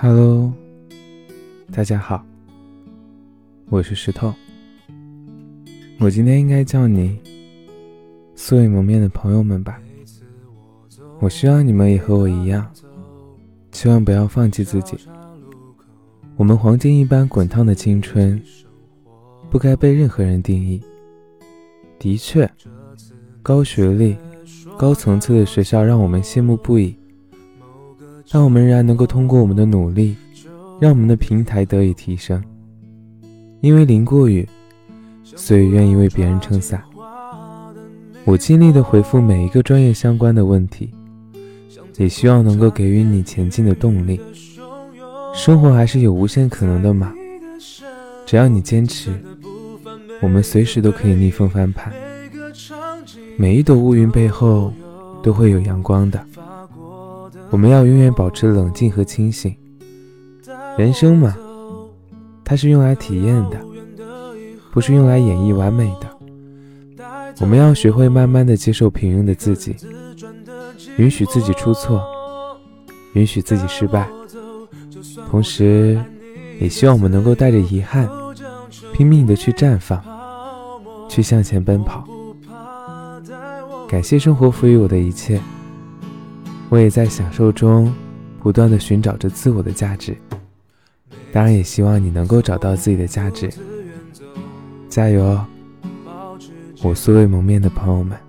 Hello，大家好，我是石头。我今天应该叫你素未谋面的朋友们吧。我希望你们也和我一样，千万不要放弃自己。我们黄金一般滚烫的青春，不该被任何人定义。的确，高学历、高层次的学校让我们羡慕不已。但我们仍然能够通过我们的努力，让我们的平台得以提升。因为淋过雨，所以愿意为别人撑伞。我尽力的回复每一个专业相关的问题，也希望能够给予你前进的动力。生活还是有无限可能的嘛，只要你坚持，我们随时都可以逆风翻盘。每一朵乌云背后，都会有阳光的。我们要永远保持冷静和清醒。人生嘛，它是用来体验的，不是用来演绎完美的。我们要学会慢慢的接受平庸的自己，允许自己出错，允许自己失败，同时，也希望我们能够带着遗憾，拼命的去绽放，去向前奔跑。感谢生活赋予我的一切。我也在享受中，不断的寻找着自我的价值。当然，也希望你能够找到自己的价值。加油哦，我素未谋面的朋友们。